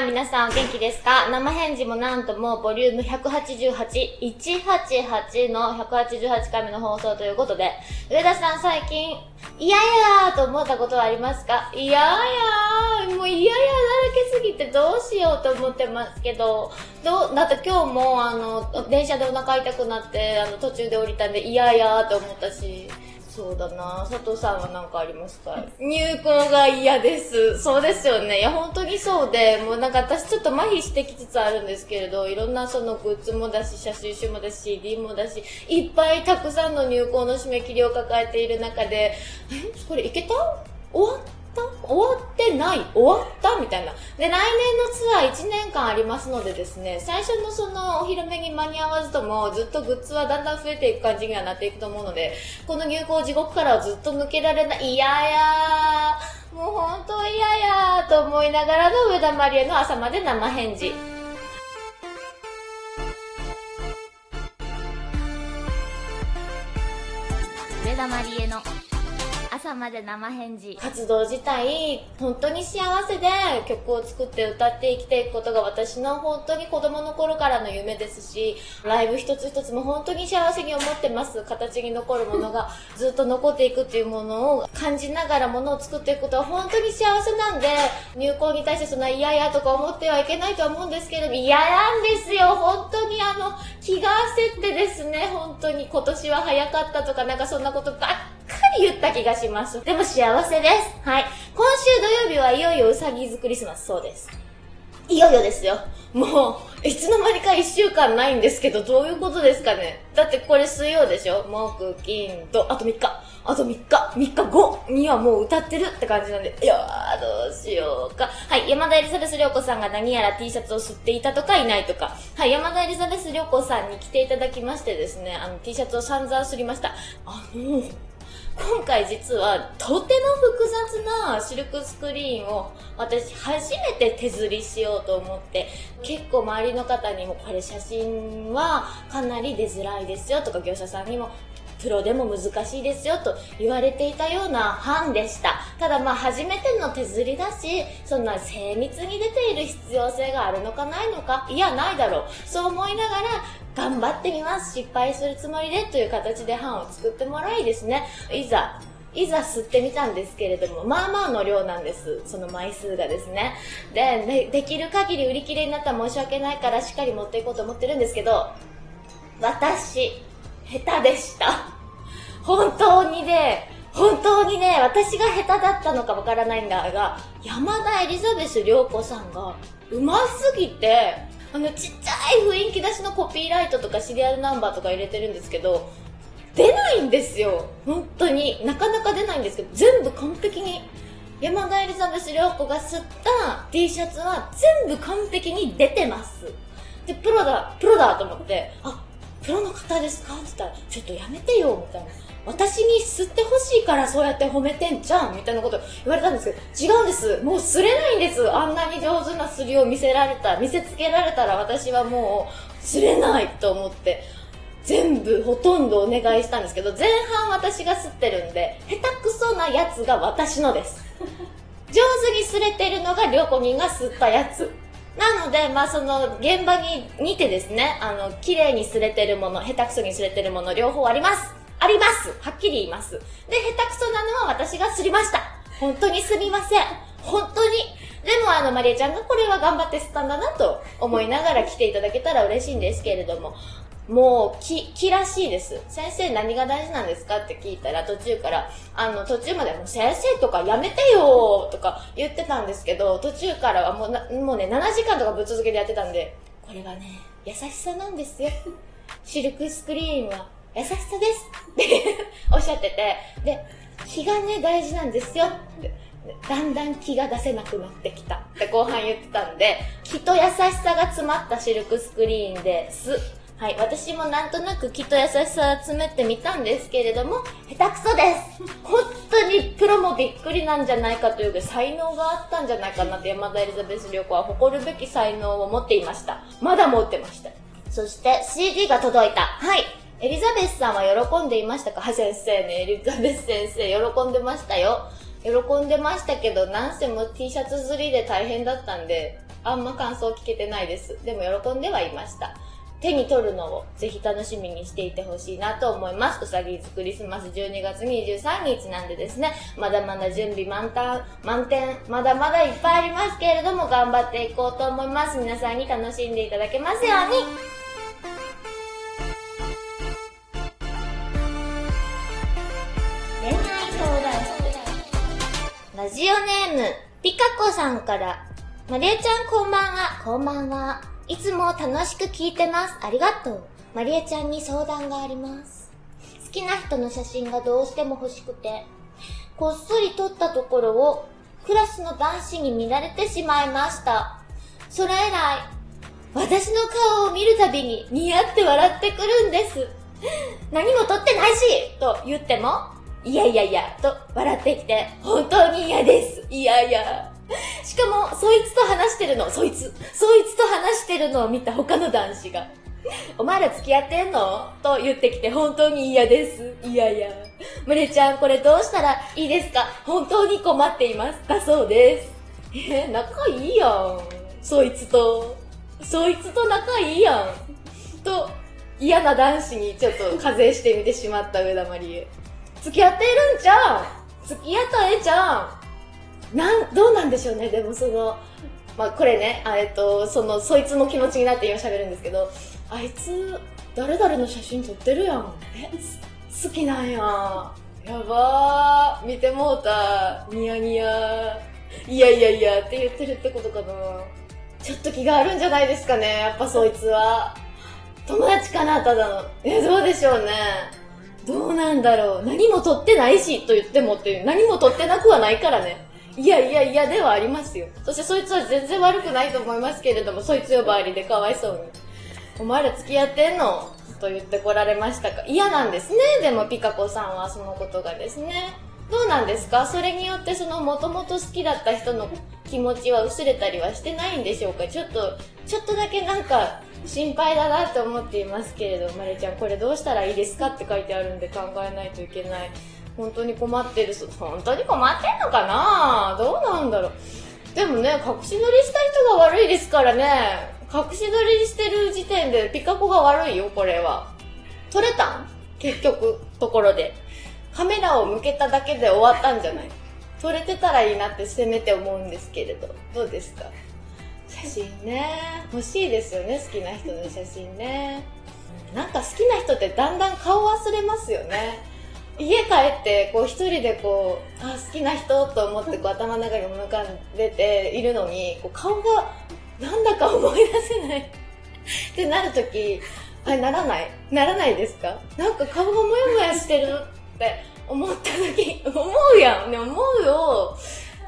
い、皆さんお元気ですか？生返事もなんともボリューム188、188の188回目の放送ということで、上田さん最近、嫌やーと思ったことはありますか？嫌やーもう嫌やだらけすぎてどうしようと思ってますけど、どう、だって今日もあの、電車でお腹痛くなって、あの、途中で降りたんで嫌やーと思ったし、そうだな佐藤さんは何かありますか？入校が嫌です。そうですよね。いや、本当にそうで、もうなんか私ちょっと麻痺してきつつあるんですけれど、いろんなそのグッズもだし、写真集もだし、CD もだし、いっぱいたくさんの入校の締め切りを抱えている中で、え、これいけた？終わっった終わってない終わったみたいな。で、来年のツアー1年間ありますのでですね、最初のそのお披露目に間に合わずとも、ずっとグッズはだんだん増えていく感じにはなっていくと思うので、この入校地獄からはずっと抜けられない、いややー、もう本当嫌やーと思いながらの上田まりえの朝まで生返事。上田まりえの朝まで生返事。活動自体本当に幸せで曲を作って歌って生きていくことが私の本当に子供の頃からの夢ですしライブ一つ一つも本当に幸せに思ってます。形に残るものがずっと残っていくっていうものを感じながらものを作っていくことは本当に幸せなんで入校に対してそんな嫌やとか思ってはいけないと思うんですけど嫌なんですよ。本当にあの気が焦ってですね本当に今年は早かったとかなんかそんなことばっ言った気がします。でも幸せです。はい。今週土曜日はいよいようさぎズクリスマス、そうです。いよいよですよ。もう、いつの間にか一週間ないんですけど、どういうことですかねだってこれ水曜でしょ木、金、土、あと3日。あと3日、3日後にはもう歌ってるって感じなんで、いやー、どうしようか。はい、山田エリザベス涼子さんが何やら T シャツを吸っていたとかいないとか。はい、山田エリザベス涼子さんに来ていただきましてですね、あの T シャツを散々吸りました。あの今回実はとても複雑なシルクスクリーンを私初めて手刷りしようと思って結構周りの方にもこれ写真はかなり出づらいですよとか業者さんにもプロでも難しいですよと言われていたような版でした。ただまあ初めての手刷りだし、そんな精密に出ている必要性があるのかないのか、いやないだろう。そう思いながら頑張ってみます。失敗するつもりでという形で版を作ってもらいですね。いざいざ吸ってみたんですけれども、まあまあの量なんです。その枚数がですね。でできる限り売り切れになったら申し訳ないからしっかり持っていこうと思ってるんですけど、私、下手でした。本当にね、本当にね、私が下手だったのかわからないんだが、山田エリザベス涼子さんが、うますぎて、あの、ちっちゃい雰囲気出しのコピーライトとかシリアルナンバーとか入れてるんですけど、出ないんですよ。本当に。なかなか出ないんですけど、全部完璧に。山田エリザベス涼子が吸った T シャツは全部完璧に出てます。で、プロだ、プロだと思って、あ、プロの方ですか？って言ったら、ちょっとやめてよ、みたいな。私に吸ってほしいからそうやって褒めてんじゃんみたいなこと言われたんですけど、違うんです。もう吸れないんです。あんなに上手なすりを見せられた、見せつけられたら私はもう吸れないと思って、全部ほとんどお願いしたんですけど、前半私が吸ってるんで、下手くそなやつが私のです。上手に吸れてるのが両子人が吸ったやつ。なので、まあその現場に似てですね、あの、綺麗に擦れてるもの、下手くそに擦れてるもの、両方あります。ありますはっきり言います。で、下手くそなのは私がすりました。本当にすみません。本当に。でもあの、マリエちゃんがこれは頑張って吸ったんだなと思いながら来ていただけたら嬉しいんですけれども、もう、き、気らしいです。先生何が大事なんですかって聞いたら途中から、あの、途中までも先生とかやめてよとか言ってたんですけど、途中からはもう、もうね、7時間とかぶっ続けてやってたんで、これはね、優しさなんですよ。シルクスクリーンは優しさですっておっしゃってて、で、気がね、大事なんですよって。だんだん気が出せなくなってきたって後半言ってたんで、気と優しさが詰まったシルクスクリーンです。はい、私もなんとなく気と優しさを詰めてみたんですけれども、下手くそです 本当にプロもびっくりなんじゃないかというか、才能があったんじゃないかなって山田エリザベス涼子は誇るべき才能を持っていました。まだ持ってました。そして CD が届いた。はい。エリザベスさんは喜んでいましたか？は先生ね、エリザベス先生喜んでましたよ。喜んでましたけど、なんせも T シャツ釣りで大変だったんで、あんま感想聞けてないです。でも喜んではいました。手に取るのをぜひ楽しみにしていてほしいなと思います。うさぎずクリスマス12月23日なんでですね、まだまだ準備満タン、満点、まだまだいっぱいありますけれども、頑張っていこうと思います。皆さんに楽しんでいただけますように。恋愛相談室。ラジオネーム、ピカコさんから、まりえちゃんこんばんは、こんばんは。いつも楽しく聞いてます。ありがとう。まりえちゃんに相談があります。好きな人の写真がどうしても欲しくて、こっそり撮ったところをクラスの男子に見られてしまいました。それ以来、私の顔を見るたびに似合って笑ってくるんです。何も撮ってないしと言っても、いやいやいや、と笑ってきて、本当に嫌です。いやいや。しかも、そいつと話してるの、そいつ、そいつと話してるのを見た他の男子が、お前ら付き合ってんの？と言ってきて本当に嫌です。いやいや。むれちゃん、これどうしたらいいですか？本当に困っています。だそうです。え仲いいやん。そいつと。そいつと仲いいやん。と、嫌な男子にちょっと課税してみてしまった上田まりえ。付き合ってるんじゃん付き合ったええじゃんなんどうなんでしょうねでもそのまあこれねあえっとそのそいつの気持ちになって今喋るんですけどあいつ誰々の写真撮ってるやん。え好きなんや。やばー。見てもうた。ニヤニヤ。いやいやいや。って言ってるってことかな。ちょっと気があるんじゃないですかねやっぱそいつは。友達かなただの。えどうでしょうね。どうなんだろう。何も撮ってないしと言ってもっていう。何も撮ってなくはないからね。いやいやいやではありますよ。そしてそいつは全然悪くないと思いますけれども、そいつ呼ばわりでかわいそうに。お前ら付き合ってんの？と言ってこられましたか嫌なんですね。でもピカ子さんはそのことがですね。どうなんですか？それによってそのもともと好きだった人の気持ちは薄れたりはしてないんでしょうか？ちょっと、ちょっとだけなんか心配だなって思っていますけれど、まれちゃんこれどうしたらいいですか？って書いてあるんで考えないといけない。本当に困ってる本当に困ってんのかな？どうなんだろう？でもね隠し撮りした人が悪いですからね。隠し撮りしてる時点でピカコが悪いよこれは。撮れたん？結局ところで。カメラを向けただけで終わったんじゃない？撮れてたらいいなってせめて思うんですけれど。どうですか？写真ね。欲しいですよね好きな人の写真ね。なんか好きな人ってだんだん顔忘れますよね。家帰ってこう一人でこうあ好きな人と思ってこう頭の中に浮かんでているのにこう顔がなんだか思い出せない。ってなるときあならない？ならないですか？なんか顔がモヤモヤしてるって思った時思うやんね思うよ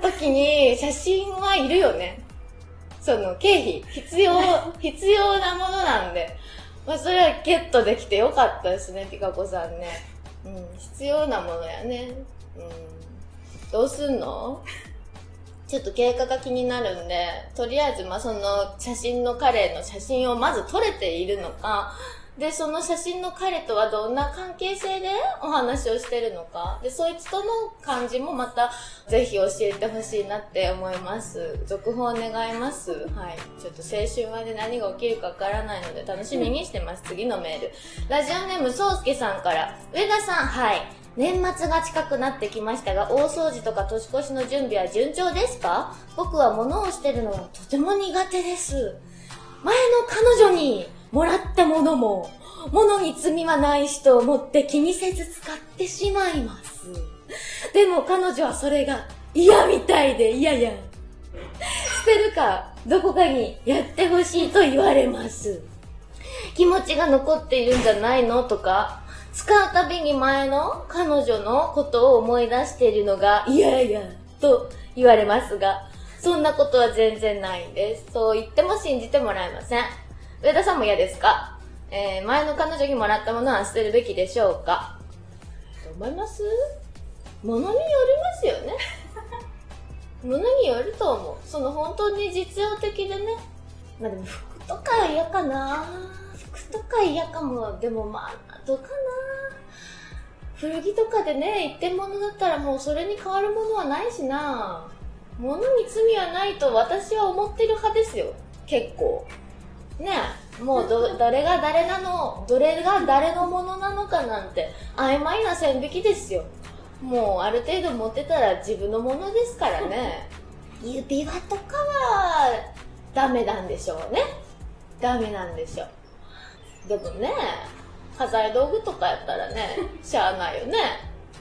時に写真はいるよね。その経費必要 必要なものなんで。まあそれはゲットできてよかったですねピカ子さんね。うん、必要なものやね。うん。どうすんの？ちょっと経過が気になるんで、とりあえず、ま、その写真の彼の写真をまず撮れているのか、で、その写真の彼とはどんな関係性でお話をしてるのか。で、そいつとの感じもまたぜひ教えてほしいなって思います。続報願います。はい。ちょっと青春まで何が起きるかわからないので楽しみにしてます。次のメール。ラジオネームそうすけさんから、上田さん、はい。年末が近くなってきましたが、大掃除とか年越しの準備は順調ですか？僕は物を捨てるのはとても苦手です。前の彼女にもらったものも、物に罪はない人を持って気にせず使ってしまいます。でも彼女はそれが嫌みたいで嫌や。捨てるか、どこかにやってほしいと言われます。気持ちが残っているんじゃないのとか、使うたびに前の彼女のことを思い出しているのが嫌やと言われますが、そんなことは全然ないんです。そう言っても信じてもらえません。上田さんも嫌ですか？えー、前の彼女にもらったものは捨てるべきでしょうか？と思います？物によりますよね。物によると思う。その本当に実用的でね。まあでも服とか嫌かな服とか嫌かも。でもまあ、どうかな古着とかでね、一点物だったらもうそれに変わるものはないしな物に罪はないと私は思ってる派ですよ結構ねもうど誰が誰なのどれが誰のものなのかなんて曖昧な線引きですよ。もうある程度持ってたら自分のものですからね。指輪とかはダメなんでしょうね。ダメなんでしょう。でもね家財道具とかやったらね しゃあないよね。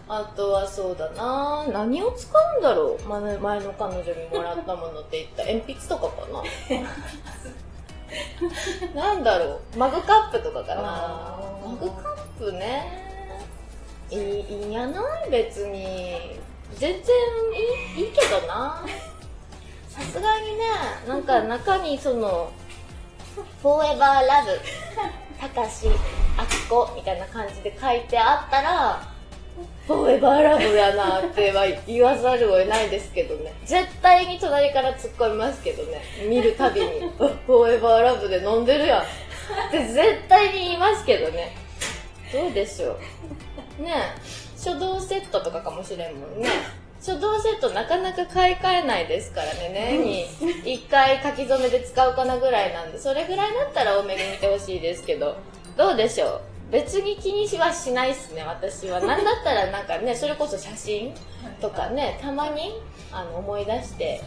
あとはそうだな何を使うんだろう。前前の彼女にもらったものって言った鉛筆とかかな なんだろう。マグカップとかかな。マグカップね。いいやない別に。全然いいいいけどな。さすがにねなんか中にその「フォーエバーラブたかしあきこ」みたいな感じで書いてあったらフォーエバーラブやなっては言わざるを得ないですけどね。絶対に隣から突っ込みますけどね。見るたびに「フォーエバーラブで飲んでるやん」って絶対に言いますけどね。どうでしょう。ね書道セットとかかもしれんもんね。書道セットなかなか買い替えないですからね。年に1回書き初めで使うかなぐらいなんで。それぐらいだったら多めに見てほしいですけど。どうでしょう別に気にしはしないっすね私は。何だったらなんかねそれこそ写真とかねたまにあの思い出して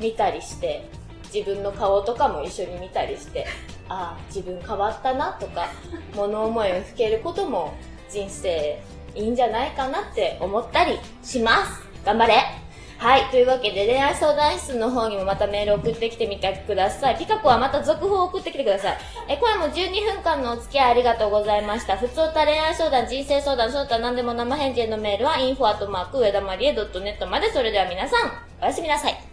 見たりして自分の顔とかも一緒に見たりして ああ自分変わったなとか物思いをふけることも人生いいんじゃないかなって思ったりします。頑張れはい。というわけで、恋愛相談室の方にもまたメール送ってきてみてください。ピカコはまた続報を送ってきてください。え、今夜も12分間のお付き合いありがとうございました。普通た恋愛相談、人生相談、その他何でも生返事へのメールは、info@ 上田まりえ .net まで。それでは皆さん、おやすみなさい。